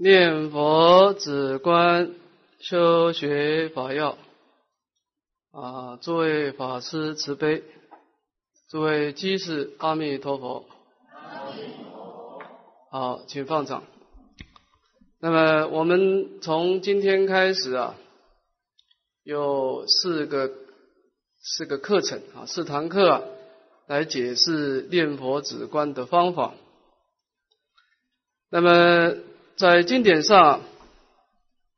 念佛止观修学法要啊！诸位法师慈悲，诸位居士阿弥陀佛。好，请放掌。那么我们从今天开始啊，有四个四个课程啊，四堂课啊，来解释念佛止观的方法。那么。在经典上，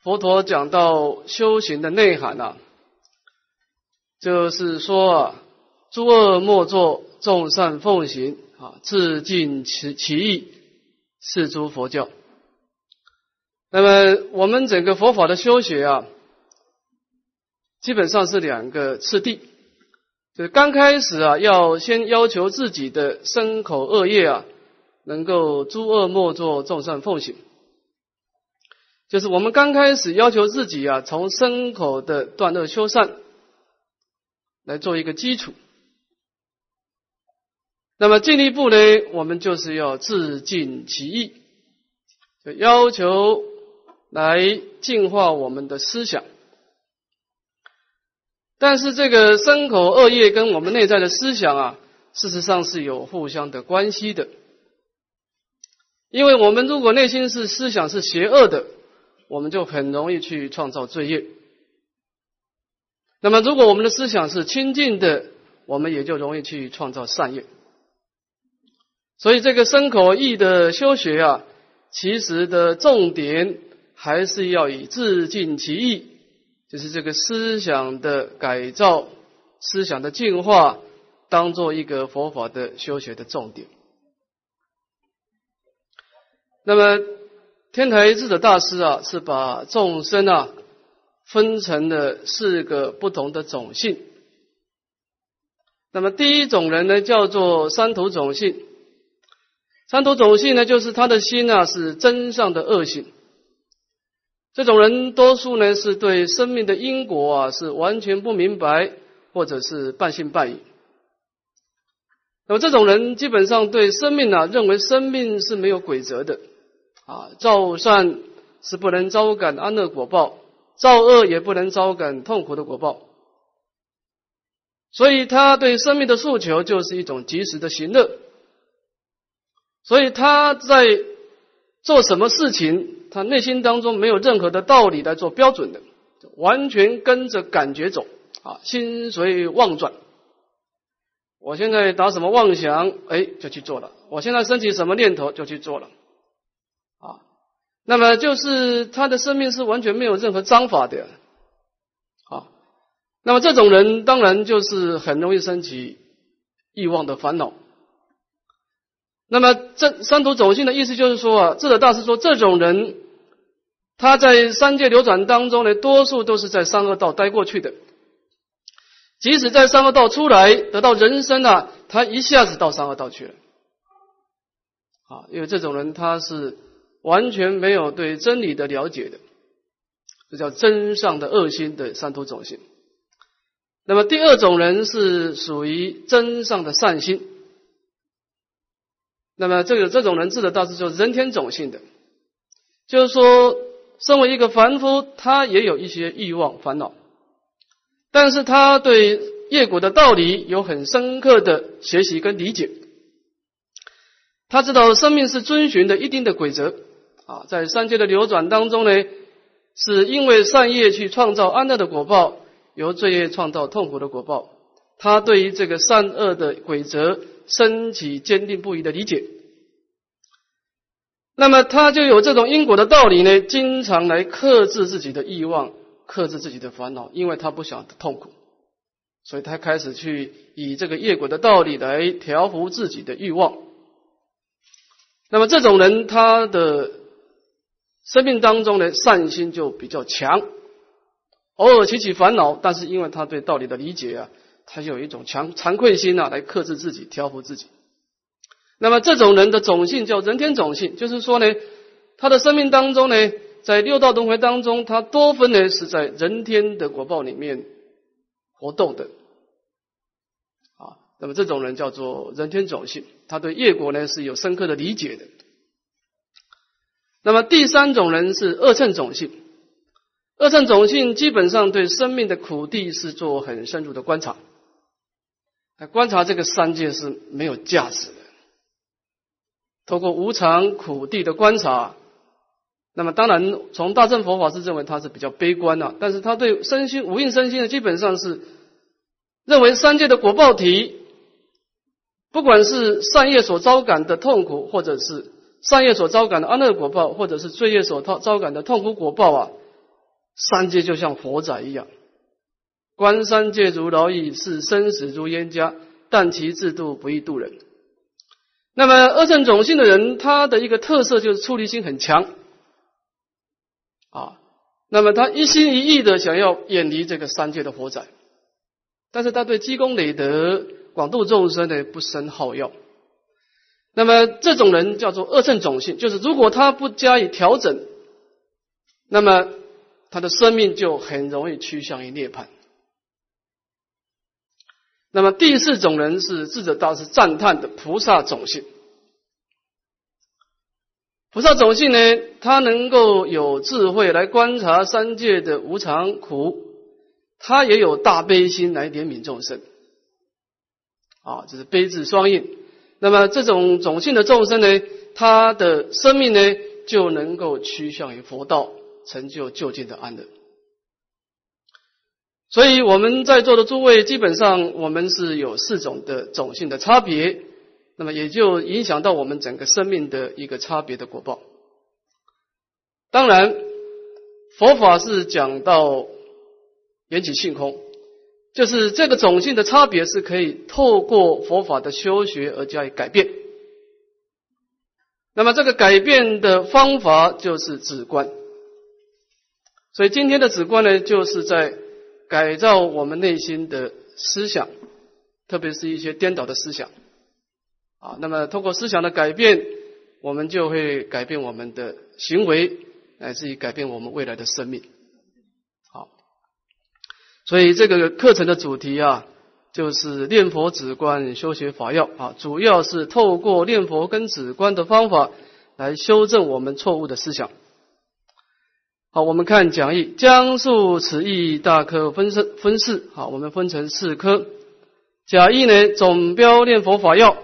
佛陀讲到修行的内涵啊，就是说啊，诸恶莫作，众善奉行啊，自尽其其意，是诸佛教。那么我们整个佛法的修学啊，基本上是两个次第，就是刚开始啊，要先要求自己的身口恶业啊，能够诸恶莫作，众善奉行。就是我们刚开始要求自己啊，从身口的断恶修善来做一个基础。那么进一步呢，我们就是要自尽其意，就要求来净化我们的思想。但是这个身口恶业跟我们内在的思想啊，事实上是有互相的关系的。因为我们如果内心是思想是邪恶的，我们就很容易去创造罪业。那么，如果我们的思想是清净的，我们也就容易去创造善业。所以，这个身口意的修学啊，其实的重点还是要以自净其意，就是这个思想的改造、思想的净化，当做一个佛法的修学的重点。那么。天台智者大师啊，是把众生啊分成了四个不同的种性。那么第一种人呢，叫做三途种性。三途种性呢，就是他的心啊是真上的恶性。这种人多数呢是对生命的因果啊是完全不明白，或者是半信半疑。那么这种人基本上对生命啊认为生命是没有规则的。啊，造善是不能招感安乐果报，造恶也不能招感痛苦的果报。所以他对生命的诉求就是一种及时的行乐。所以他在做什么事情，他内心当中没有任何的道理来做标准的，完全跟着感觉走啊，心随妄转。我现在打什么妄想，哎，就去做了；我现在升起什么念头，就去做了。那么就是他的生命是完全没有任何章法的，啊，那么这种人当然就是很容易升起欲望的烦恼。那么这三途走性的意思就是说啊，智者大师说这种人他在三界流转当中呢，多数都是在三恶道待过去的，即使在三恶道出来得到人生啊，他一下子到三恶道去了，啊，因为这种人他是。完全没有对真理的了解的，这叫真上的恶心的三途种性。那么第二种人是属于真上的善心。那么这个这种人智的大师就是人天种性的，就是说，身为一个凡夫，他也有一些欲望烦恼，但是他对业果的道理有很深刻的学习跟理解，他知道生命是遵循的一定的规则。啊，在三界的流转当中呢，是因为善业去创造安乐的果报，由罪业创造痛苦的果报。他对于这个善恶的规则升起坚定不移的理解，那么他就有这种因果的道理呢，经常来克制自己的欲望，克制自己的烦恼，因为他不想痛苦，所以他开始去以这个业果的道理来调服自己的欲望。那么这种人，他的。生命当中呢，善心就比较强，偶尔起起烦恼，但是因为他对道理的理解啊，他有一种强惭愧心啊，来克制自己，调服自己。那么这种人的种性叫人天种性，就是说呢，他的生命当中呢，在六道轮回当中，他多分呢是在人天的果报里面活动的，啊，那么这种人叫做人天种性，他对业果呢是有深刻的理解的。那么第三种人是二乘种性，二乘种性基本上对生命的苦地是做很深入的观察，观察这个三界是没有价值的。通过无常苦地的观察，那么当然从大乘佛法是认为它是比较悲观的，但是他对身心无印身心的基本上是认为三界的果报体，不管是善业所招感的痛苦，或者是。善业所招感的安乐果报，或者是罪业所招招感的痛苦果报啊，三界就像火仔一样，观三界如牢狱，视生死如冤家，但其制度不易度人。那么二圣种性的人，他的一个特色就是出离心很强啊，那么他一心一意的想要远离这个三界的火仔，但是他对积功累德、广度众生呢不生好药。那么这种人叫做恶圣种性，就是如果他不加以调整，那么他的生命就很容易趋向于涅槃。那么第四种人是智者大师赞叹的菩萨种性。菩萨种性呢，他能够有智慧来观察三界的无常苦，他也有大悲心来怜悯众生。啊，这是悲智双印。那么这种种性的众生呢，他的生命呢就能够趋向于佛道，成就就近的安乐。所以我们在座的诸位，基本上我们是有四种的种性的差别，那么也就影响到我们整个生命的一个差别的果报。当然，佛法是讲到缘起性空。就是这个种性的差别是可以透过佛法的修学而加以改变。那么这个改变的方法就是止观。所以今天的止观呢，就是在改造我们内心的思想，特别是一些颠倒的思想。啊，那么通过思想的改变，我们就会改变我们的行为，乃至于改变我们未来的生命。所以这个课程的主题啊，就是念佛止观修学法要啊，主要是透过念佛跟止观的方法来修正我们错误的思想。好，我们看讲义，将述此义大科分分分四，好，我们分成四科。讲义呢，总标念佛法要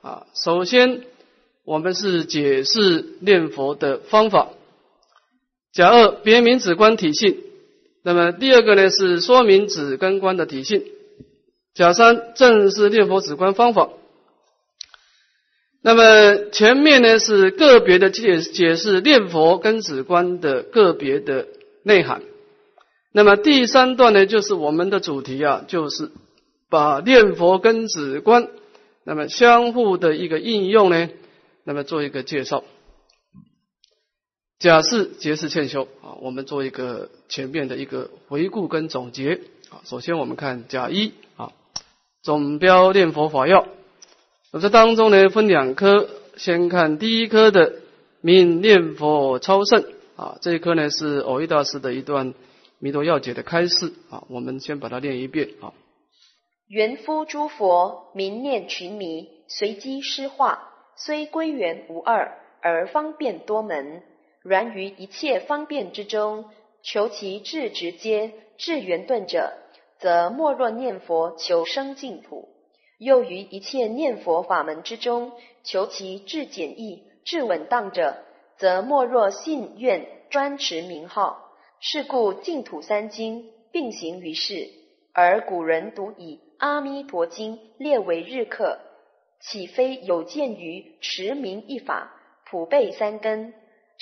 啊，首先我们是解释念佛的方法。甲二别名止观体系。那么第二个呢是说明止根观的体性，甲三正是念佛止观方法。那么前面呢是个别的解解释念佛跟止观的个别的内涵。那么第三段呢就是我们的主题啊，就是把念佛跟止观那么相互的一个应用呢，那么做一个介绍。假释结是欠修啊，我们做一个前面的一个回顾跟总结啊。首先我们看甲一啊，总标念佛法要，那这当中呢分两科，先看第一科的名念佛超胜啊，这一科呢是偶一大师的一段弥陀要解的开示啊，我们先把它念一遍啊。元夫诸佛名念群迷，随机施化，虽归元无二，而方便多门。然于一切方便之中，求其至直接、至圆顿者，则莫若念佛求生净土；又于一切念佛法门之中，求其至简易、至稳当者，则莫若信愿专持名号。是故净土三经并行于世，而古人独以《阿弥陀经》列为日课，岂非有鉴于持名一法，普备三根？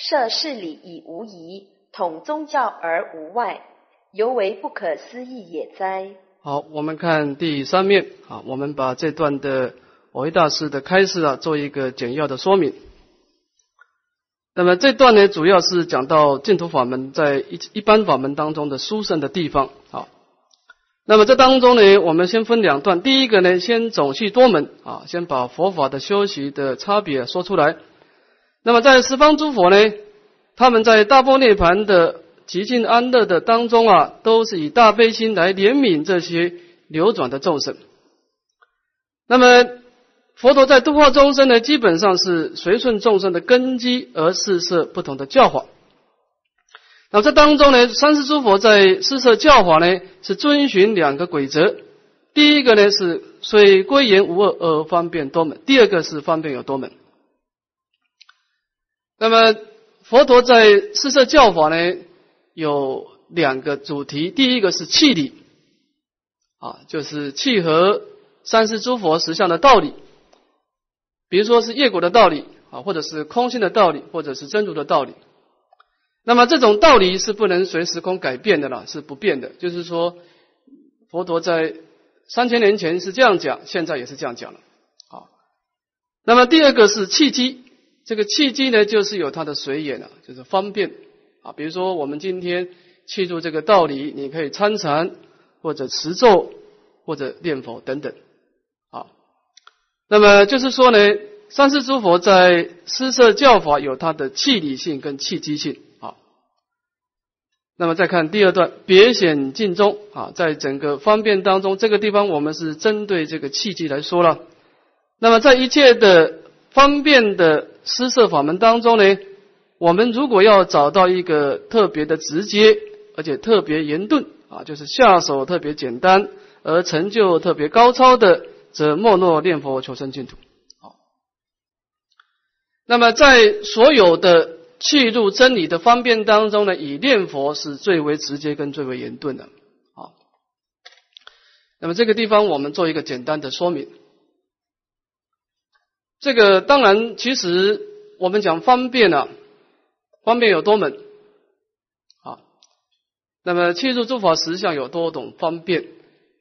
设事理以无疑，统宗教而无外，尤为不可思议也哉！好，我们看第三面啊，我们把这段的我一大师的开示啊，做一个简要的说明。那么这段呢，主要是讲到净土法门在一一般法门当中的殊胜的地方啊。那么这当中呢，我们先分两段，第一个呢，先总系多门啊，先把佛法的修习的差别说出来。那么在十方诸佛呢，他们在大波涅盘的极尽安乐的当中啊，都是以大悲心来怜悯这些流转的众生。那么佛陀在度化众生呢，基本上是随顺众生的根基而施设不同的教法。那这当中呢，三世诸佛在施设教法呢，是遵循两个规则。第一个呢是虽归言无二而方便多门，第二个是方便有多门。那么佛陀在施设教法呢，有两个主题，第一个是气理，啊，就是契合三世诸佛实相的道理。比如说是业果的道理啊，或者是空性的道理，或者是真如的道理。那么这种道理是不能随时空改变的了，是不变的。就是说，佛陀在三千年前是这样讲，现在也是这样讲了。好，那么第二个是契机，这个契机呢，就是有它的随缘了，就是方便啊。比如说我们今天记住这个道理，你可以参禅，或者持咒，或者念佛等等啊。那么就是说呢，三世诸佛在施设教法有它的契理性跟契机性啊。那么再看第二段，别显尽中啊，在整个方便当中，这个地方我们是针对这个契机来说了。那么在一切的方便的施设法门当中呢，我们如果要找到一个特别的直接，而且特别严顿啊，就是下手特别简单，而成就特别高超的。则莫诺念佛求生净土。好，那么在所有的契入真理的方便当中呢，以念佛是最为直接跟最为严顿的。好，那么这个地方我们做一个简单的说明。这个当然，其实我们讲方便啊，方便有多门。啊，那么契入诸法实相有多种方便，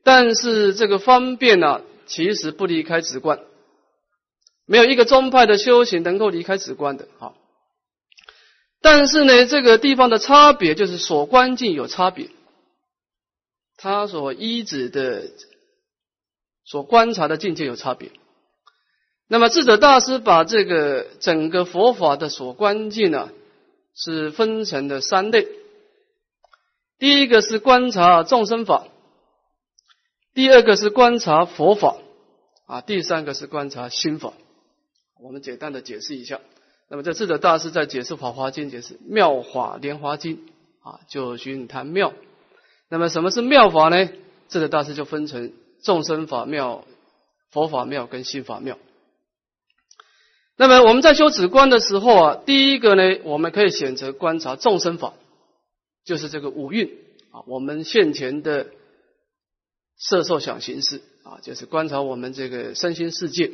但是这个方便呢？其实不离开直观，没有一个宗派的修行能够离开直观的。好，但是呢，这个地方的差别就是所观境有差别，他所依止的、所观察的境界有差别。那么智者大师把这个整个佛法的所观境呢，是分成了三类。第一个是观察众生法。第二个是观察佛法啊，第三个是观察心法。我们简单的解释一下。那么这智者大师在解释《法华经》，解释《妙法莲华经》啊，就寻谈妙。那么什么是妙法呢？智者大师就分成众生法妙、佛法妙跟心法妙。那么我们在修止观的时候啊，第一个呢，我们可以选择观察众生法，就是这个五蕴啊，我们现前的。色受想行识啊，就是观察我们这个身心世界。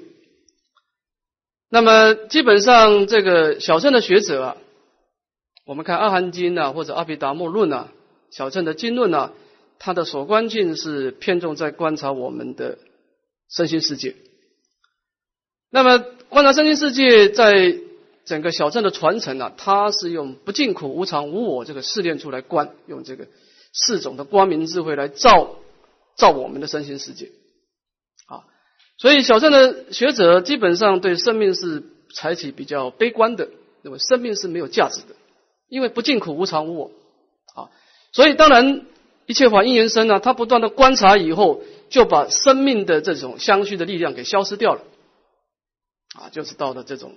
那么基本上这个小乘的学者啊，我们看《阿含经》啊，或者《阿毗达摩论》啊，小乘的经论啊，它的所观境是偏重在观察我们的身心世界。那么观察身心世界，在整个小乘的传承啊，它是用不净苦、无常、无我这个试炼出来观，用这个四种的光明智慧来照。照我们的身心世界，啊，所以小乘的学者基本上对生命是采取比较悲观的，认为生命是没有价值的，因为不净苦无常无我，啊，所以当然一切法因缘生呢，他不断的观察以后，就把生命的这种相续的力量给消失掉了，啊，就是到了这种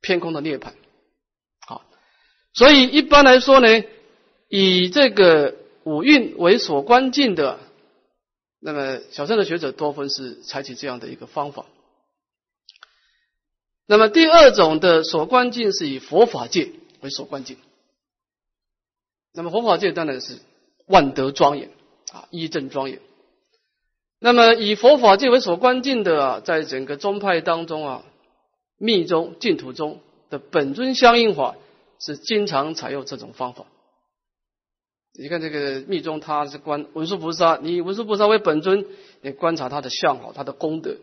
偏空的涅槃，好，所以一般来说呢，以这个五蕴为所观境的。那么，小乘的学者多分是采取这样的一个方法。那么，第二种的所观境是以佛法界为所观境。那么，佛法界当然是万德庄严啊，一正庄严。那么，以佛法界为所观境的啊，在整个宗派当中啊，密宗净土中的本尊相应法是经常采用这种方法。你看这个密宗，他是观文殊菩萨，你以文殊菩萨为本尊，你观察他的相好，他的功德。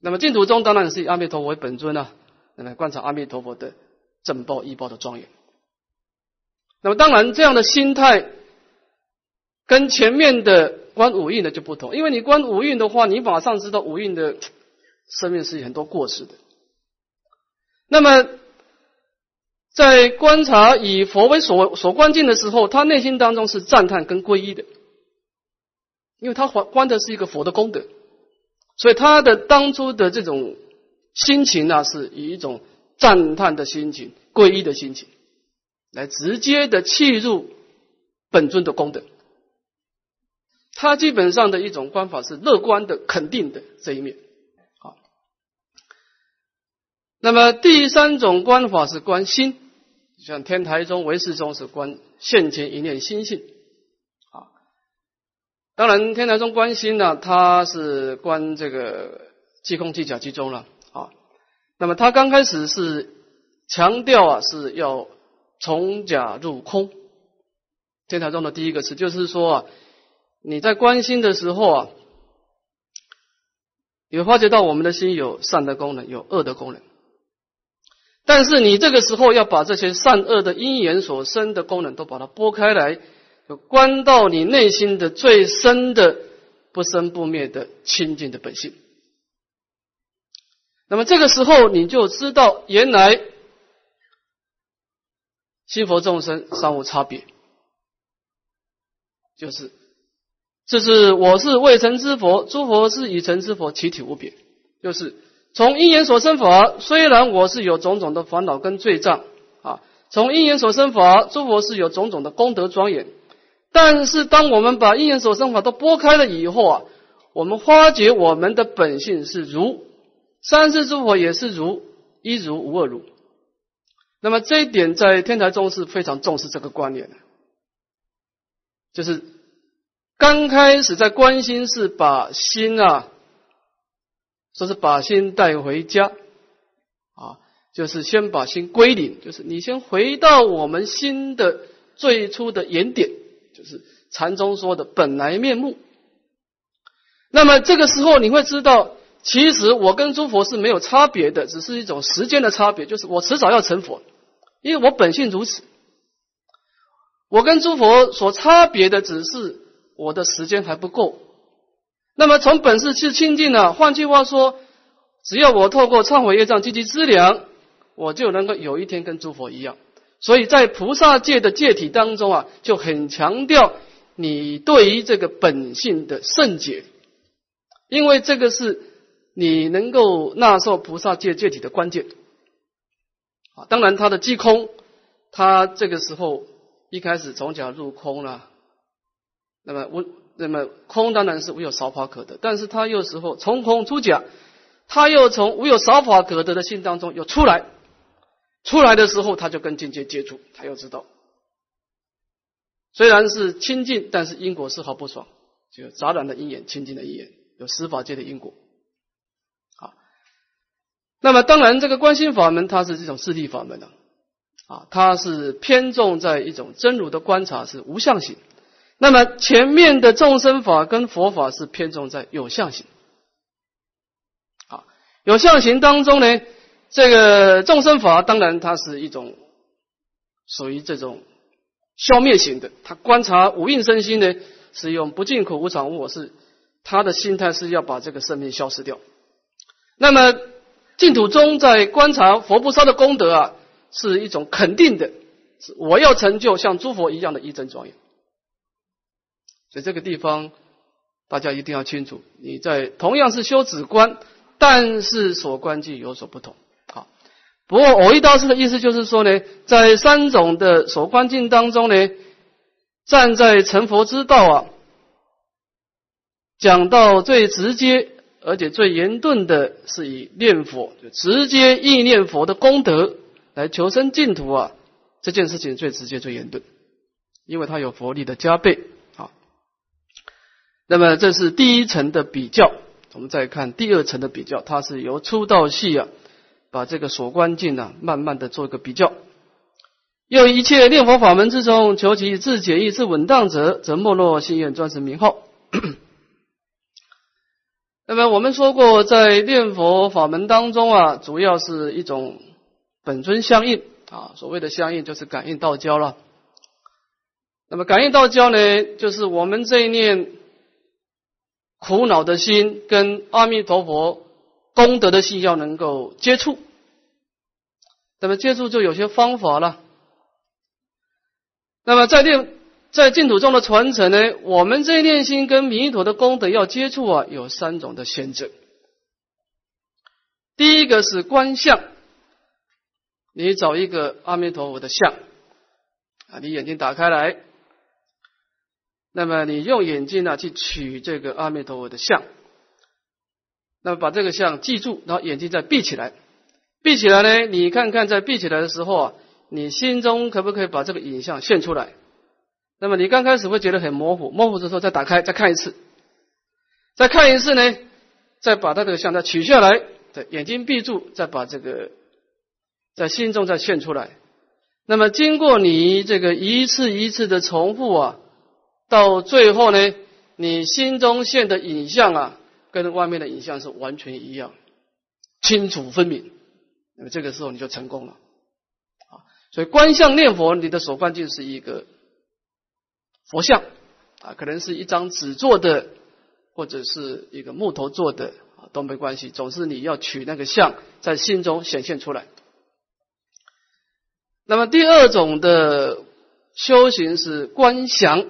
那么净土宗当然是以阿弥陀佛为本尊啊，那么观察阿弥陀佛的正报、异报的庄严。那么当然这样的心态，跟前面的观五蕴的就不同，因为你观五蕴的话，你马上知道五蕴的生命是很多过失的。那么。在观察以佛为所所观境的时候，他内心当中是赞叹跟皈依的，因为他观观的是一个佛的功德。所以他的当初的这种心情呢，是以一种赞叹的心情、皈依的心情，来直接的契入本尊的功德。他基本上的一种观法是乐观的、肯定的这一面。好，那么第三种观法是观心，像天台宗、唯识宗是观现前一念心性。啊，当然天台宗观心呢，它是观这个即空即假即中了。啊，那么他刚开始是强调啊，是要从假入空。天台宗的第一个词就是说啊。你在关心的时候啊，你发觉到我们的心有善的功能，有恶的功能。但是你这个时候要把这些善恶的因缘所生的功能都把它拨开来，就关到你内心的最深的不生不灭的清净的本性。那么这个时候你就知道，原来心佛众生三无差别，就是。这是我是未成之佛，诸佛是已成之佛，其体无别。就是从因缘所生法，虽然我是有种种的烦恼跟罪障啊，从因缘所生法，诸佛是有种种的功德庄严。但是当我们把因缘所生法都拨开了以后啊，我们发觉我们的本性是如三世诸佛也是如一如无二如。那么这一点在天台宗是非常重视这个观念的，就是。刚开始在关心是把心啊，说是把心带回家啊，就是先把心归零，就是你先回到我们心的最初的原点，就是禅宗说的本来面目。那么这个时候你会知道，其实我跟诸佛是没有差别的，只是一种时间的差别，就是我迟早要成佛，因为我本性如此。我跟诸佛所差别的只是。我的时间还不够，那么从本事去清净呢？换句话说，只要我透过忏悔业障积极资粮，我就能够有一天跟诸佛一样。所以在菩萨界的界体当中啊，就很强调你对于这个本性的圣洁，因为这个是你能够纳受菩萨界界体的关键。啊，当然他的即空，他这个时候一开始从假入空了。那么无，那么空当然是无有少法可得，但是他有时候从空出假，他又从无有少法可得的心当中又出来，出来的时候他就跟境界接触，他又知道，虽然是清净，但是因果丝毫不爽，就杂染的因缘，清净的因缘，有十法界的因果。好，那么当然这个观心法门它是这种势力法门的，啊，它是偏重在一种真如的观察，是无相性。那么前面的众生法跟佛法是偏重在有相型，啊，有相型当中呢，这个众生法当然它是一种属于这种消灭型的，他观察五蕴身心呢，是用不净苦无常无我是他的心态是要把这个生命消失掉。那么净土中在观察佛菩萨的功德啊，是一种肯定的，是我要成就像诸佛一样的一真庄严。在这个地方，大家一定要清楚，你在同样是修止观，但是所观境有所不同。好，不过偶一大师的意思就是说呢，在三种的所观境当中呢，站在成佛之道啊，讲到最直接而且最严顿的是以念佛，就直接意念佛的功德来求生净土啊，这件事情最直接最严顿，因为它有佛力的加倍。那么这是第一层的比较，我们再看第二层的比较，它是由粗到细啊，把这个所观境呢，慢慢的做一个比较。又一切念佛法门之中，求其自解义、自稳当者，则没落心愿专持名号。那么我们说过，在念佛法门当中啊，主要是一种本尊相应啊，所谓的相应就是感应道交了。那么感应道交呢，就是我们这一念。苦恼的心跟阿弥陀佛功德的心要能够接触，那么接触就有些方法了。那么在念在净土中的传承呢，我们这一念心跟弥陀的功德要接触啊，有三种的选择第一个是观相，你找一个阿弥陀佛的像啊，你眼睛打开来，那么你用眼睛呢去取这个阿弥陀佛的像，那么把这个像记住，然后眼睛再闭起来，闭起来呢，你看看在闭起来的时候啊，你心中可不可以把这个影像现出来？那么你刚开始会觉得很模糊，模糊的时候再打开再看一次，再看一次呢，再把它这个像再取下来。对眼睛闭住，再把这个在心中再现出来。那么经过你这个一次一次的重复啊，到最后呢，你心中现的影像啊，跟外面的影像是完全一样，清楚分明。那么这个时候你就成功了啊。所以观相念佛，你的手关就是一个佛像啊，可能是一张纸做的，或者是一个木头做的啊。都没关系，总是你要取那个像在心中显现出来。那么第二种的修行是观想，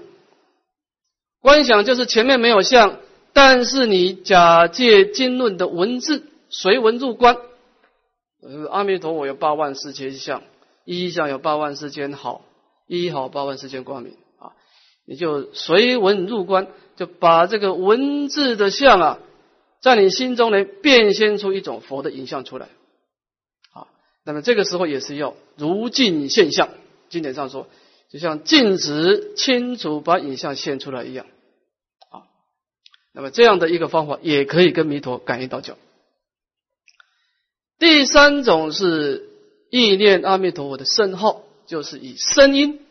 观想就是前面没有相，但是你假借经论的文字随文入观。呃，阿弥陀佛有八万四千相，一相有八万四千好，一好八万四千光明啊，你就随文入观，就把这个文字的相啊。在你心中呢，变现出一种佛的影像出来，啊，那么这个时候也是要如镜现象。经典上说，就像镜子清楚把影像现出来一样，那么这样的一个方法也可以跟弥陀感应道交。第三种是意念阿弥陀佛的圣号，就是以声音，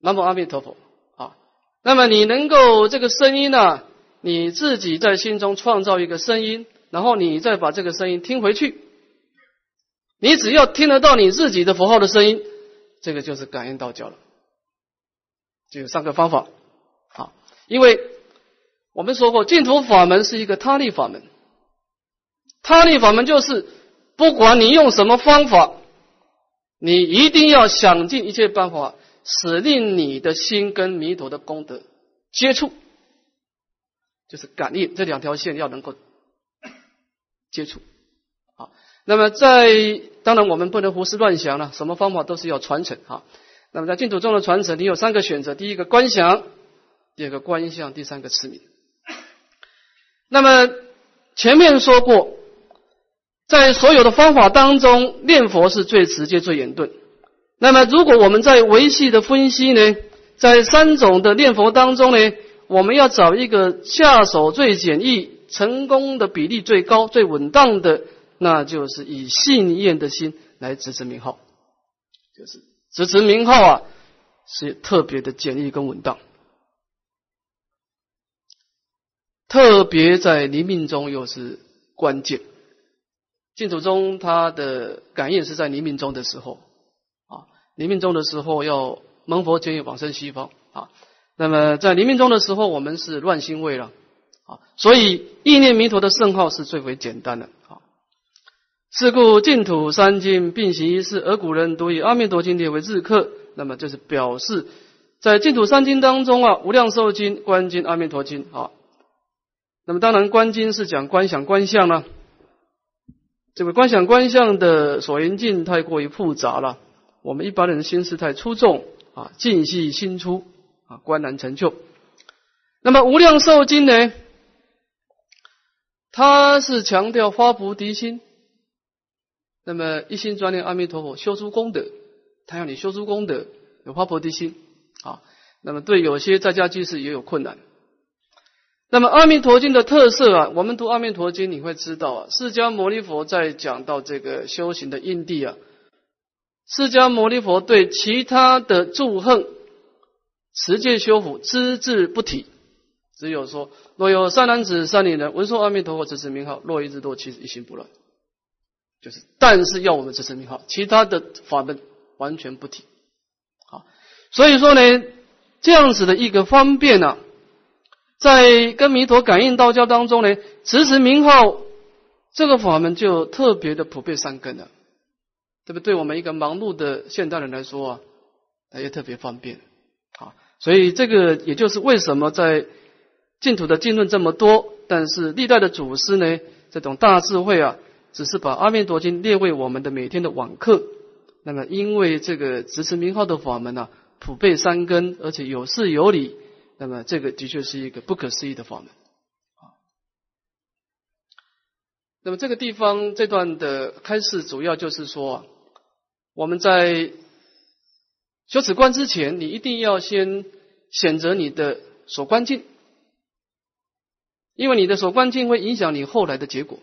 南无阿弥陀佛啊，那么你能够这个声音呢？你自己在心中创造一个声音，然后你再把这个声音听回去。你只要听得到你自己的符号的声音，这个就是感应道教了。就有三个方法啊，因为我们说过净土法门是一个他力法门，他力法门就是不管你用什么方法，你一定要想尽一切办法，使令你的心跟弥陀的功德接触。就是感应这两条线要能够接触，好，那么在当然我们不能胡思乱想了，什么方法都是要传承哈。那么在净土中的传承，你有三个选择：第一个观想，第二个观相，第三个持名。那么前面说过，在所有的方法当中，念佛是最直接、最严顿。那么如果我们在维系的分析呢，在三种的念佛当中呢？我们要找一个下手最简易、成功的比例最高、最稳当的，那就是以信愿的心来支持名号，就是支持名号啊，是特别的简易跟稳当，特别在临命中又是关键。净土中他的感应是在临命中的时候啊，临命中的时候要蒙佛前往生西方啊。那么在临命中的时候，我们是乱心位了啊，所以意念弥陀的圣号是最为简单的啊。是故净土三经并行一世，而古人都以阿弥陀经列为日课。那么就是表示在净土三经当中啊，无量寿经、观经、阿弥陀经啊。那么当然观经是讲观想观相呢，这个观想观相的所缘境太过于复杂了，我们一般人心思太粗重啊，尽细心出。啊，观难成就。那么无量寿经呢？它是强调发菩提心，那么一心专念阿弥陀佛，修出功德。他要你修出功德，有发菩提心啊。那么对有些在家居士也有困难。那么阿弥陀经的特色啊，我们读阿弥陀经，你会知道啊，释迦牟尼佛在讲到这个修行的因地啊，释迦牟尼佛对其他的祝恨。持戒修福，只字不提，只有说：若有善男子、善女人，闻说阿弥陀佛，持持名号，若一日多，其实一心不乱。就是，但是要我们持持名号，其他的法门完全不提。好，所以说呢，这样子的一个方便呢，在跟弥陀感应道教当中呢，持持名号这个法门就特别的普遍善根了。对不对？我们一个忙碌的现代人来说啊，也特别方便啊。所以这个也就是为什么在净土的经论这么多，但是历代的祖师呢，这种大智慧啊，只是把《阿弥陀经》列为我们的每天的网课。那么，因为这个执持名号的法门呢，普被三根，而且有事有理，那么这个的确是一个不可思议的法门啊。那么这个地方这段的开示，主要就是说，我们在修止观之前，你一定要先选择你的所观境，因为你的所观境会影响你后来的结果。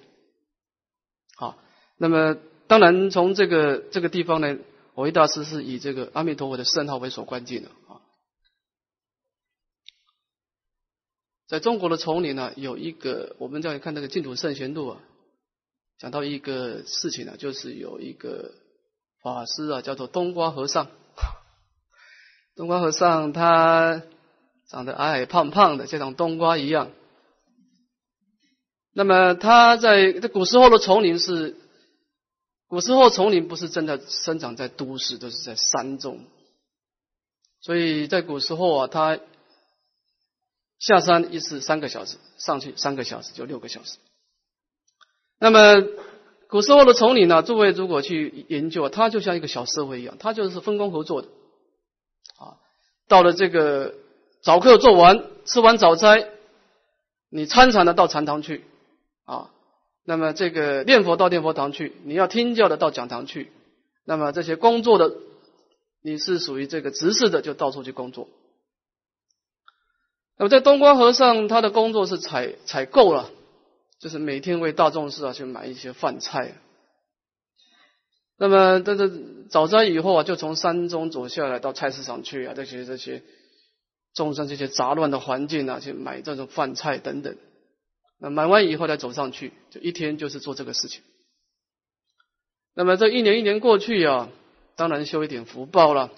好，那么。当然，从这个这个地方呢，我一大师是以这个阿弥陀佛的圣号为所关键的在中国的丛林呢，有一个我们在看那个净土圣贤录啊，讲到一个事情呢，就是有一个法师啊，叫做冬瓜和尚。冬瓜和尚他长得矮矮胖胖的，就像冬瓜一样。那么他在这古时候的丛林是。古时候丛林不是真的生长在都市，都是在山中，所以在古时候啊，他下山一次三个小时，上去三个小时就六个小时。那么古时候的丛林呢，诸位如果去研究，它就像一个小社会一样，它就是分工合作的啊。到了这个早课做完，吃完早斋，你参禅的到禅堂去啊。那么这个念佛到念佛堂去，你要听教的到讲堂去。那么这些工作的，你是属于这个执事的，就到处去工作。那么在东光和尚，他的工作是采采购了，就是每天为大众寺啊去买一些饭菜。那么这这早斋以后啊，就从山中走下来到菜市场去啊，这些这些众生这些杂乱的环境啊，去买这种饭菜等等。那买完以后再走上去，就一天就是做这个事情。那么这一年一年过去啊，当然修一点福报了，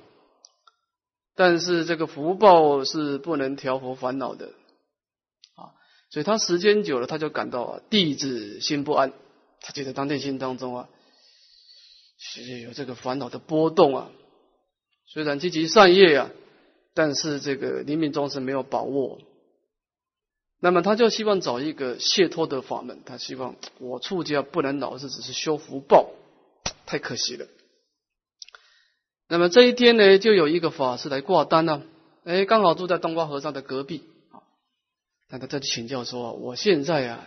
但是这个福报是不能调伏烦恼的啊。所以他时间久了，他就感到啊，弟子心不安，他觉得当内心当中啊，是有这个烦恼的波动啊。虽然积极善业啊，但是这个临命终是没有把握。那么他就希望找一个解脱的法门，他希望我出家不能老是只是修福报，太可惜了。那么这一天呢，就有一个法师来挂单呢，哎，刚好住在冬瓜和尚的隔壁啊。那他在请教说：“我现在啊，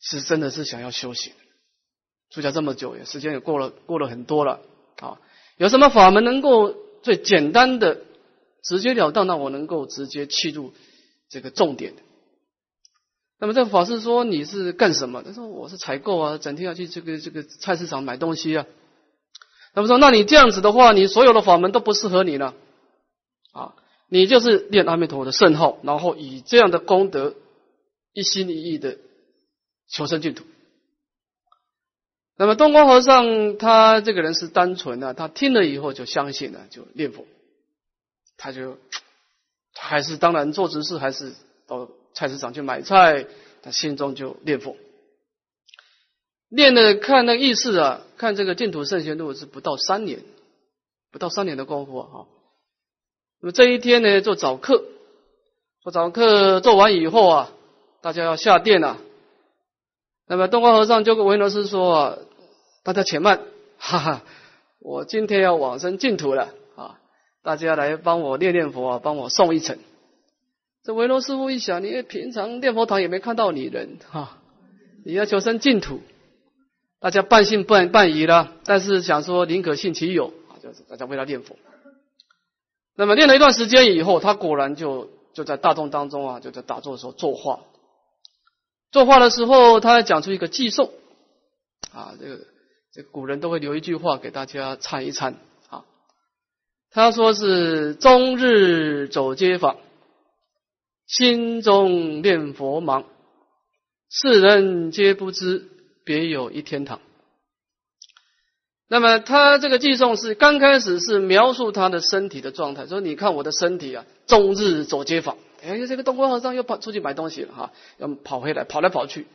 是真的是想要修行，出家这么久，也时间也过了过了很多了啊，有什么法门能够最简单的、直截了当，让我能够直接切入这个重点？”那么这个法师说你是干什么？他说我是采购啊，整天要去这个这个菜市场买东西啊。那么说，那你这样子的话，你所有的法门都不适合你了啊！你就是念阿弥陀佛的圣号，然后以这样的功德一心一意的求生净土。那么东光和尚他这个人是单纯啊，他听了以后就相信了，就念佛，他就还是当然做执事，还是到。菜市场去买菜，他心中就念佛，念的看那意思啊，看这个净土圣贤录是不到三年，不到三年的功夫啊。那么这一天呢，做早课，做早课做完以后啊，大家要下殿了。那么东光和尚就跟维罗斯说啊，大家且慢，哈哈，我今天要往生净土了啊，大家来帮我念念佛啊，帮我送一程。这维罗师傅一想，你平常念佛堂也没看到你人哈，你要求生净土，大家半信半半疑了。但是想说宁可信其有啊，就是大家为他念佛。那么念了一段时间以后，他果然就就在大众当中啊，就在打坐的时候作画。作画的时候，他讲出一个寄送啊，这个这古人都会留一句话给大家参一参啊。他说是终日走街坊。心中念佛忙，世人皆不知，别有一天堂。那么他这个寄送是刚开始是描述他的身体的状态，说你看我的身体啊，终日走街坊。哎，这个东光和尚又跑出去买东西了哈，要跑回来，跑来跑去。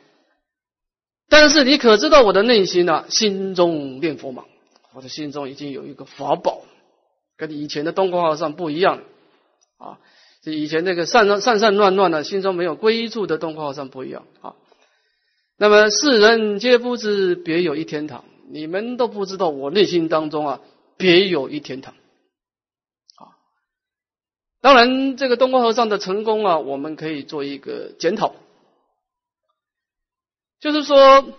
但是你可知道我的内心啊，心中念佛嘛，我的心中已经有一个法宝，跟以前的东光和尚不一样啊。这以前那个散散散散乱乱的，心中没有归处的东方和尚不一样啊。那么世人皆不知别有一天堂，你们都不知道我内心当中啊别有一天堂。啊，当然这个东光和尚的成功啊，我们可以做一个检讨，就是说。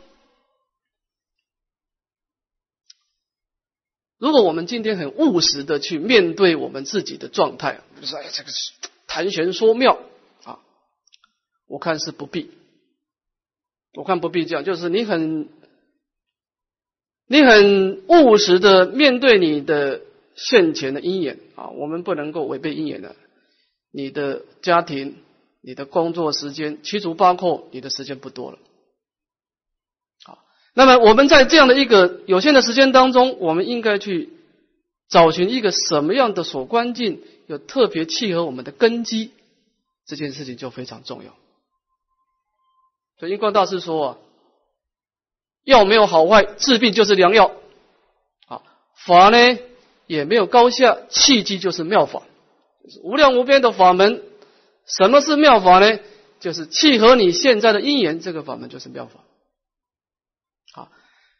如果我们今天很务实的去面对我们自己的状态，比如说，哎，这个是谈玄说妙啊，我看是不必，我看不必这样，就是你很你很务实的面对你的现前的因缘啊，我们不能够违背因缘的，你的家庭、你的工作时间其实包括，你的时间不多了。那么我们在这样的一个有限的时间当中，我们应该去找寻一个什么样的所观境，有特别契合我们的根基，这件事情就非常重要。所以印光大师说啊，药没有好坏，治病就是良药。啊，法呢也没有高下，契机就是妙法，无量无边的法门。什么是妙法呢？就是契合你现在的因缘，这个法门就是妙法。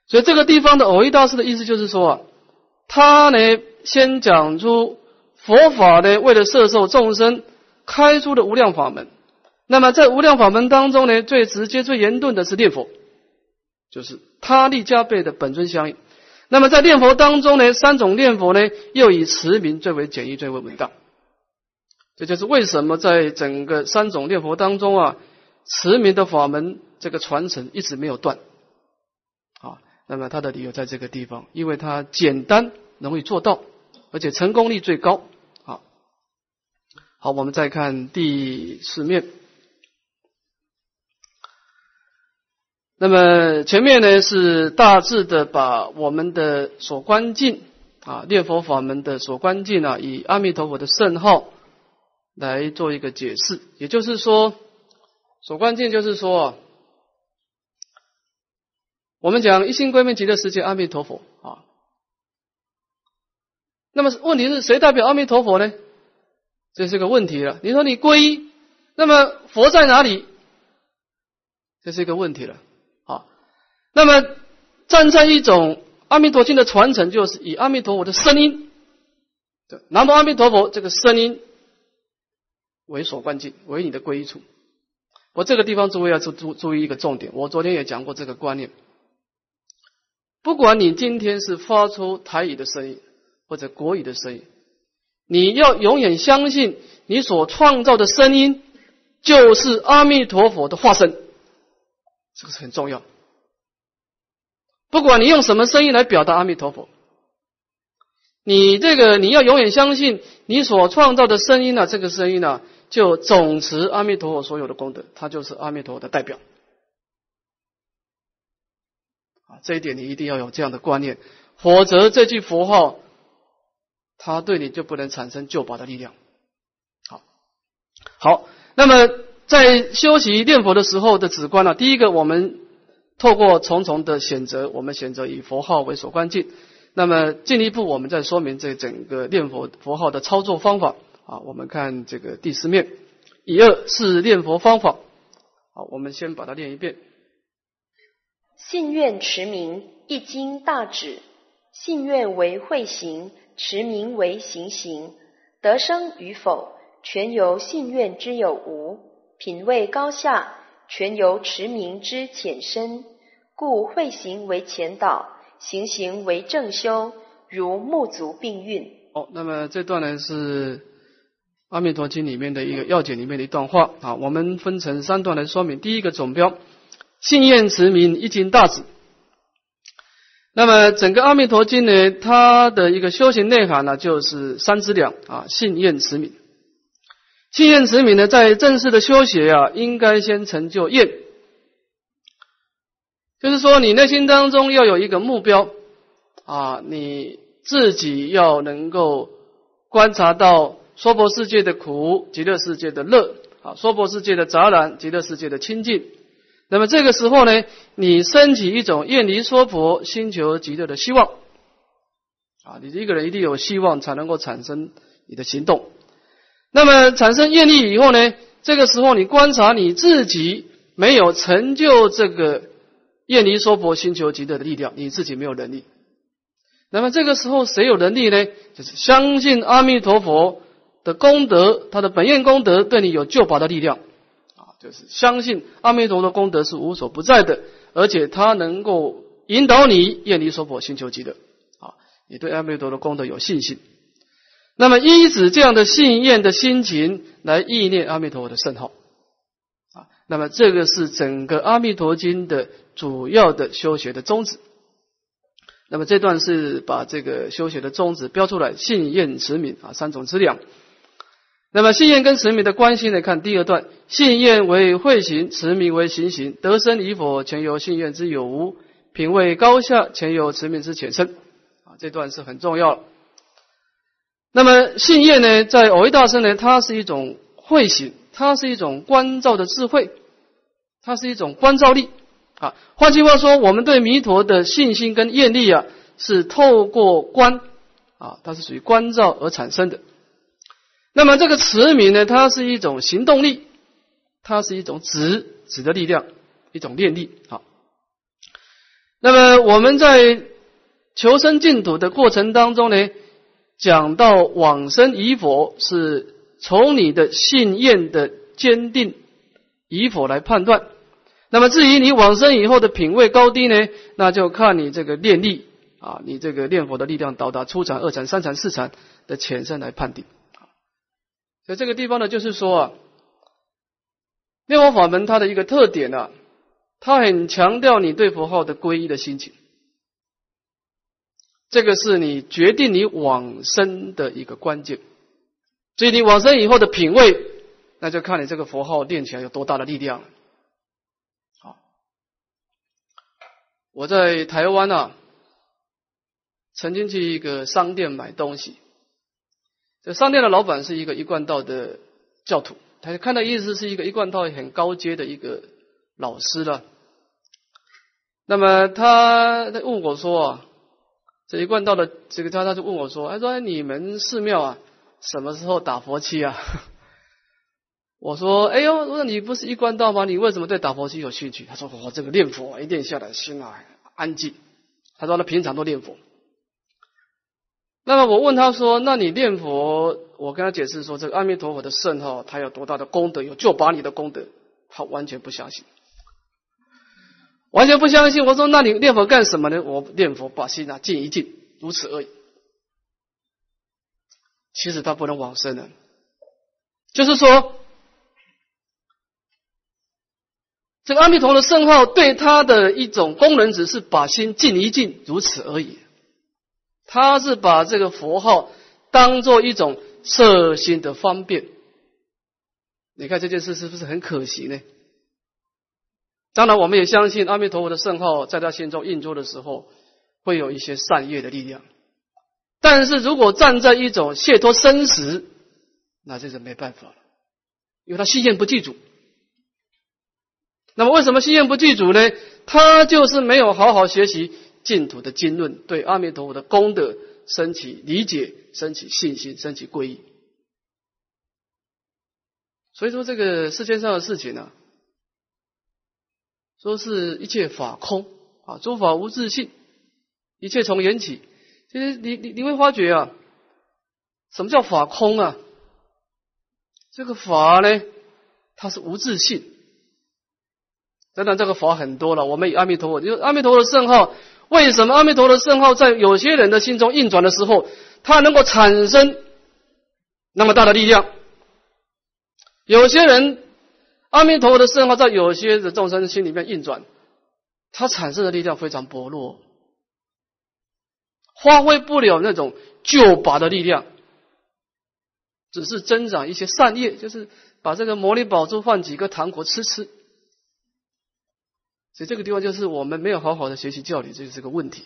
所以这个地方的偶一大师的意思就是说啊，他呢先讲出佛法呢为了摄受众生开出的无量法门。那么在无量法门当中呢，最直接、最严顿的是念佛，就是他力加倍的本尊相应。那么在念佛当中呢，三种念佛呢又以持名最为简易、最为稳当。这就是为什么在整个三种念佛当中啊，持名的法门这个传承一直没有断啊。那么它的理由在这个地方，因为它简单容易做到，而且成功率最高。好，好，我们再看第四面。那么前面呢是大致的把我们的所观境啊，念佛法门的所观境啊，以阿弥陀佛的圣号来做一个解释。也就是说，所观境就是说。我们讲一心归命极乐世界阿弥陀佛啊，那么问题是谁代表阿弥陀佛呢？这是个问题了。你说你皈依，那么佛在哪里？这是一个问题了。那么站在一种阿弥陀经的传承，就是以阿弥陀佛的声音，南无阿弥陀佛这个声音为所关键，为你的归处。我这个地方诸位要注注注意一个重点，我昨天也讲过这个观念。不管你今天是发出台语的声音，或者国语的声音，你要永远相信你所创造的声音就是阿弥陀佛的化身，这个是很重要。不管你用什么声音来表达阿弥陀佛，你这个你要永远相信你所创造的声音呢，这个声音呢就总持阿弥陀佛所有的功德，它就是阿弥陀佛的代表。这一点你一定要有这样的观念，否则这句佛号，它对你就不能产生救拔的力量。好，好，那么在修习念佛的时候的止观呢，第一个我们透过重重的选择，我们选择以佛号为所关键。那么进一步，我们再说明这整个念佛佛号的操作方法啊。我们看这个第四面，以二是念佛方法。好，我们先把它念一遍。信愿持名，一经大旨。信愿为慧行，持名为行行。得生与否，全由信愿之有无；品位高下，全由持名之浅深。故慧行为前导，行行为正修，如木足并运。哦，那么这段呢是《阿弥陀经》里面的一个要解里面的一段话啊。我们分成三段来说明。第一个总标。信愿持名一经大旨。那么整个《阿弥陀经》呢，它的一个修行内涵呢，就是三资两啊，信愿持名。信愿持名呢，在正式的修学啊，应该先成就愿，就是说你内心当中要有一个目标啊，你自己要能够观察到娑婆世界的苦，极乐世界的乐啊，娑婆世界的杂染，极乐世界的清净。那么这个时候呢，你升起一种愿离娑婆、心求极乐的希望啊！你一个人一定有希望，才能够产生你的行动。那么产生愿力以后呢，这个时候你观察你自己没有成就这个厌离娑婆心求极乐的力量，你自己没有能力。那么这个时候谁有能力呢？就是相信阿弥陀佛的功德，他的本愿功德对你有救拔的力量啊，就是相信阿弥陀的功德是无所不在的，而且他能够引导你厌离娑婆心求极乐啊，你对阿弥陀的功德有信心。那么依止这样的信愿的心情来意念阿弥陀佛的圣号啊，那么这个是整个阿弥陀经的主要的修学的宗旨。那么这段是把这个修学的宗旨标出来，信愿持名啊三种资粮。那么信愿跟持名的关系呢？看第二段，信愿为会行，持名为行行，得生与否，全由信愿之有无；品位高下，全由持名之浅深。啊，这段是很重要了。那么信愿呢，在偶一大圣呢，它是一种会行，它是一种关照的智慧，它是一种关照力。啊，换句话说，我们对弥陀的信心跟愿力啊，是透过观啊，它是属于观照而产生的。那么这个持名呢，它是一种行动力，它是一种指指的力量，一种念力。好，那么我们在求生净土的过程当中呢，讲到往生与否，是从你的信愿的坚定与否来判断。那么至于你往生以后的品位高低呢？那就看你这个念力啊，你这个念佛的力量到达初禅、二禅、三禅、四禅的浅深来判定。所以这个地方呢，就是说啊，念佛法门它的一个特点呢，它很强调你对佛号的皈依的心情，这个是你决定你往生的一个关键。所以你往生以后的品位，那就看你这个佛号念起来有多大的力量了。我在台湾啊，曾经去一个商店买东西，这商店的老板是一个一贯道的教徒，他看到意思是一个一贯道很高阶的一个老师了。那么他问我说啊，这一贯道的这个他他就问我说，他说你们寺庙啊，什么时候打佛七啊？我说：“哎呦，我说你不是一贯道吗？你为什么对打佛机有兴趣？”他说：“我这个念佛一念下来，心啊安静。”他说：“他平常都念佛。”那么我问他说：“那你念佛？”我跟他解释说：“这个阿弥陀佛的圣号，他有多大的功德？有救把你的功德？”他完全不相信，完全不相信。我说：“那你念佛干什么呢？”我念佛把心啊静一静，如此而已。其实他不能往生的，就是说。这个阿弥陀的圣号对他的一种功能，只是把心静一静，如此而已。他是把这个佛号当做一种摄心的方便。你看这件事是不是很可惜呢？当然，我们也相信阿弥陀佛的圣号在他心中运作的时候，会有一些善业的力量。但是如果站在一种解脱生死，那这是没办法了，因为他信念不记住。那么为什么心愿不具足呢？他就是没有好好学习净土的经论，对阿弥陀佛的功德升起理解，升起信心，升起皈依。所以说，这个世界上的事情呢，说是一切法空啊，诸法无自性，一切从缘起。其实你你你会发觉啊，什么叫法空啊？这个法呢，它是无自性。真的，这个法很多了。我们以阿弥陀佛，就阿弥陀佛的圣号，为什么阿弥陀佛的圣号在有些人的心中运转的时候，它能够产生那么大的力量？有些人阿弥陀佛的圣号在有些的众生心里面运转，它产生的力量非常薄弱，发挥不了那种救拔的力量，只是增长一些善业，就是把这个魔力宝珠换几个糖果吃吃。所以这个地方就是我们没有好好的学习教理，这就是个问题。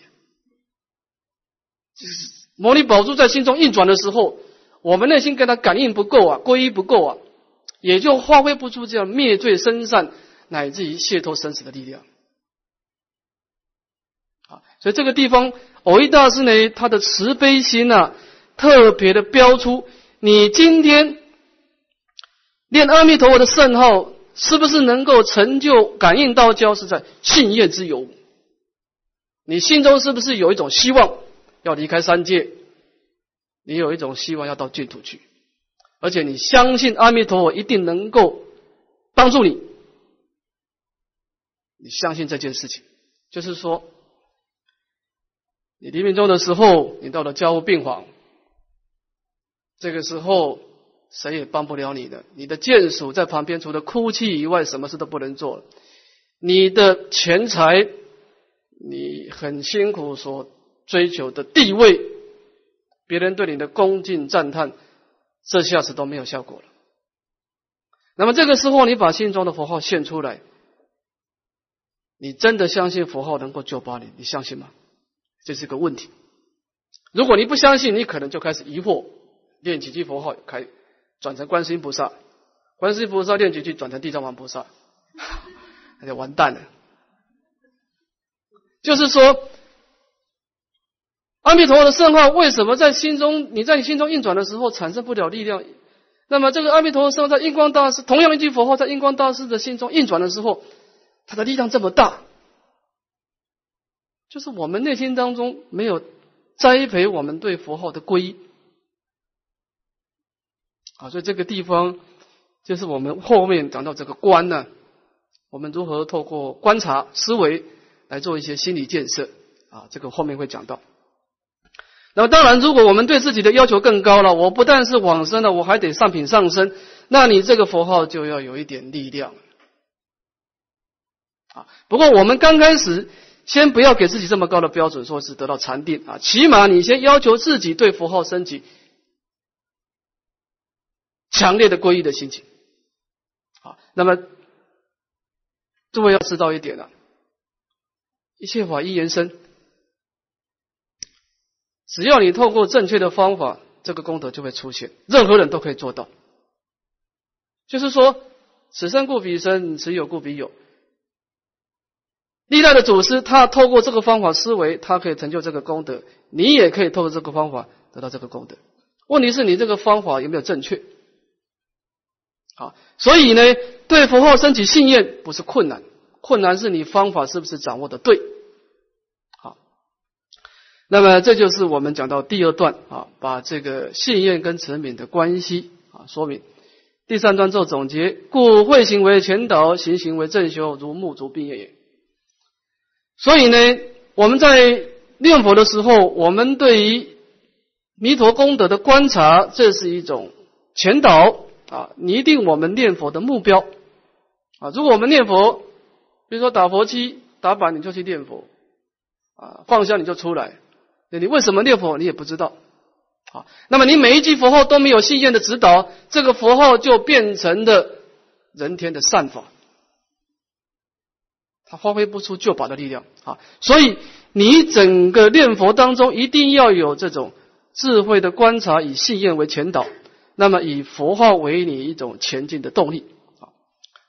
就是魔力宝珠在心中运转的时候，我们内心跟他感应不够啊，皈依不够啊，也就发挥不出这样灭罪生善乃至于解脱生死的力量。啊，所以这个地方偶一大师呢，他的慈悲心啊，特别的标出。你今天念阿弥陀佛的圣号。是不是能够成就感应道交，是在信业之有。你心中是不是有一种希望要离开三界？你有一种希望要到净土去，而且你相信阿弥陀佛一定能够帮助你。你相信这件事情，就是说，你黎明中的时候，你到了交务病房，这个时候谁也帮不了你的。你的眷属在旁边，除了哭泣以外，什么事都不能做。你的钱财，你很辛苦所追求的地位，别人对你的恭敬赞叹，这下子都没有效果了。那么这个时候，你把心中的佛号献出来。你真的相信佛号能够救拔你？你相信吗？这是个问题。如果你不相信，你可能就开始疑惑，念几句佛号，开转成观世音菩萨，观世音菩萨念几句转成地藏王菩萨，那就完蛋了。就是说，阿弥陀佛的圣号为什么在心中，你在你心中运转的时候产生不了力量？那么这个阿弥陀佛圣号在印光大师同样一句佛号在印光大师的心中运转的时候。它的力量这么大，就是我们内心当中没有栽培我们对佛号的皈依啊，所以这个地方就是我们后面讲到这个观呢，我们如何透过观察思维来做一些心理建设啊，这个后面会讲到。那么当然，如果我们对自己的要求更高了，我不但是往生了，我还得上品上升，那你这个佛号就要有一点力量。啊，不过我们刚开始先不要给自己这么高的标准，说是得到禅定啊，起码你先要求自己对符号升级强烈的皈依的心情。好，那么诸位要知道一点啊，一切法一延伸，只要你透过正确的方法，这个功德就会出现，任何人都可以做到。就是说，此生故彼生，此有故彼有。历代的祖师，他透过这个方法思维，他可以成就这个功德。你也可以透过这个方法得到这个功德。问题是你这个方法有没有正确？好，所以呢，对佛号升起信念不是困难，困难是你方法是不是掌握的对。好，那么这就是我们讲到第二段啊，把这个信念跟慈悯的关系啊说明。第三段做总结，故慧行为前导，行行为正修，如木竹并业也。所以呢，我们在念佛的时候，我们对于弥陀功德的观察，这是一种前导啊，拟定我们念佛的目标啊。如果我们念佛，比如说打佛七、打板，你就去念佛啊，放下你就出来。你为什么念佛，你也不知道啊。那么你每一句佛号都没有信愿的指导，这个佛号就变成了人天的善法。他发挥不出救拔的力量啊，所以你整个念佛当中一定要有这种智慧的观察，以信念为前导，那么以佛号为你一种前进的动力啊。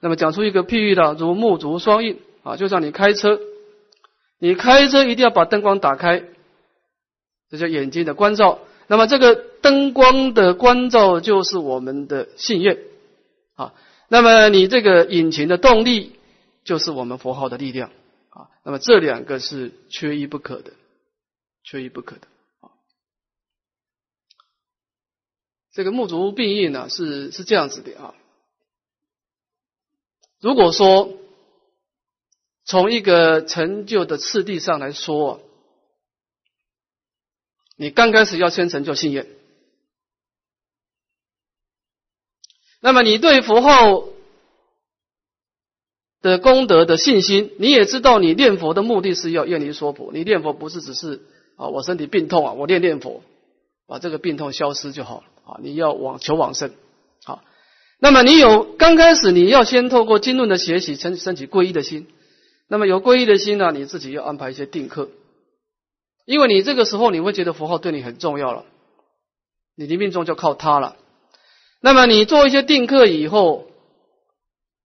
那么讲出一个譬喻的，如木竹双印啊，就像你开车，你开车一定要把灯光打开，这叫眼睛的关照。那么这个灯光的关照就是我们的信愿啊。那么你这个引擎的动力。就是我们佛号的力量啊，那么这两个是缺一不可的，缺一不可的啊。这个木竹并印呢，是是这样子的啊。如果说从一个成就的次第上来说，你刚开始要先成就信愿，那么你对佛号。的功德的信心，你也知道，你念佛的目的是要愿离娑婆。你念佛不是只是啊，我身体病痛啊，我念念佛，把这个病痛消失就好了啊。你要往求往生，好。那么你有刚开始你要先透过经论的学习，升升起皈依的心。那么有皈依的心呢，你自己要安排一些定课，因为你这个时候你会觉得佛号对你很重要了，你的命中就靠它了。那么你做一些定课以后。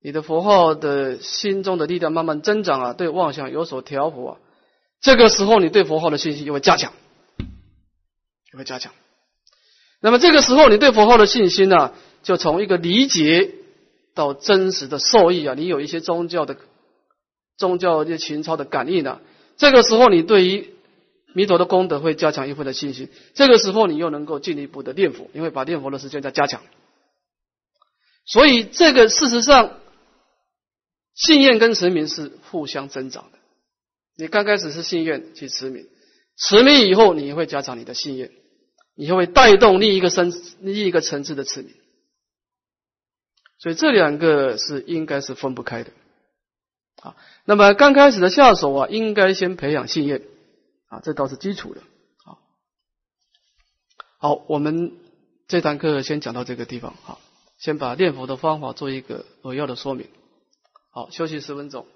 你的佛号的心中的力量慢慢增长啊，对妄想有所调伏啊，这个时候你对佛号的信心就会加强，就会加强。那么这个时候你对佛号的信心呢，就从一个理解到真实的受益啊，你有一些宗教的宗教一些情操的感应啊，这个时候你对于弥陀的功德会加强一份的信心。这个时候你又能够进一步的念佛，因为把念佛的时间在加强。所以这个事实上，信愿跟持名是互相增长的。你刚开始是信愿去持名，持名以后你会加强你的信愿，你就会带动另一个生另一个层次的次名。所以这两个是应该是分不开的。啊，那么刚开始的下手啊，应该先培养信愿啊，这倒是基础的。好，好，我们这堂课先讲到这个地方。好，先把念佛的方法做一个扼要的说明。好，休息十分钟。